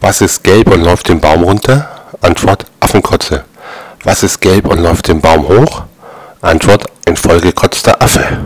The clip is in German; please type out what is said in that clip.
Was ist gelb und läuft den Baum runter? Antwort: Affenkotze. Was ist gelb und läuft den Baum hoch? Antwort: Ein vollgekotzter Affe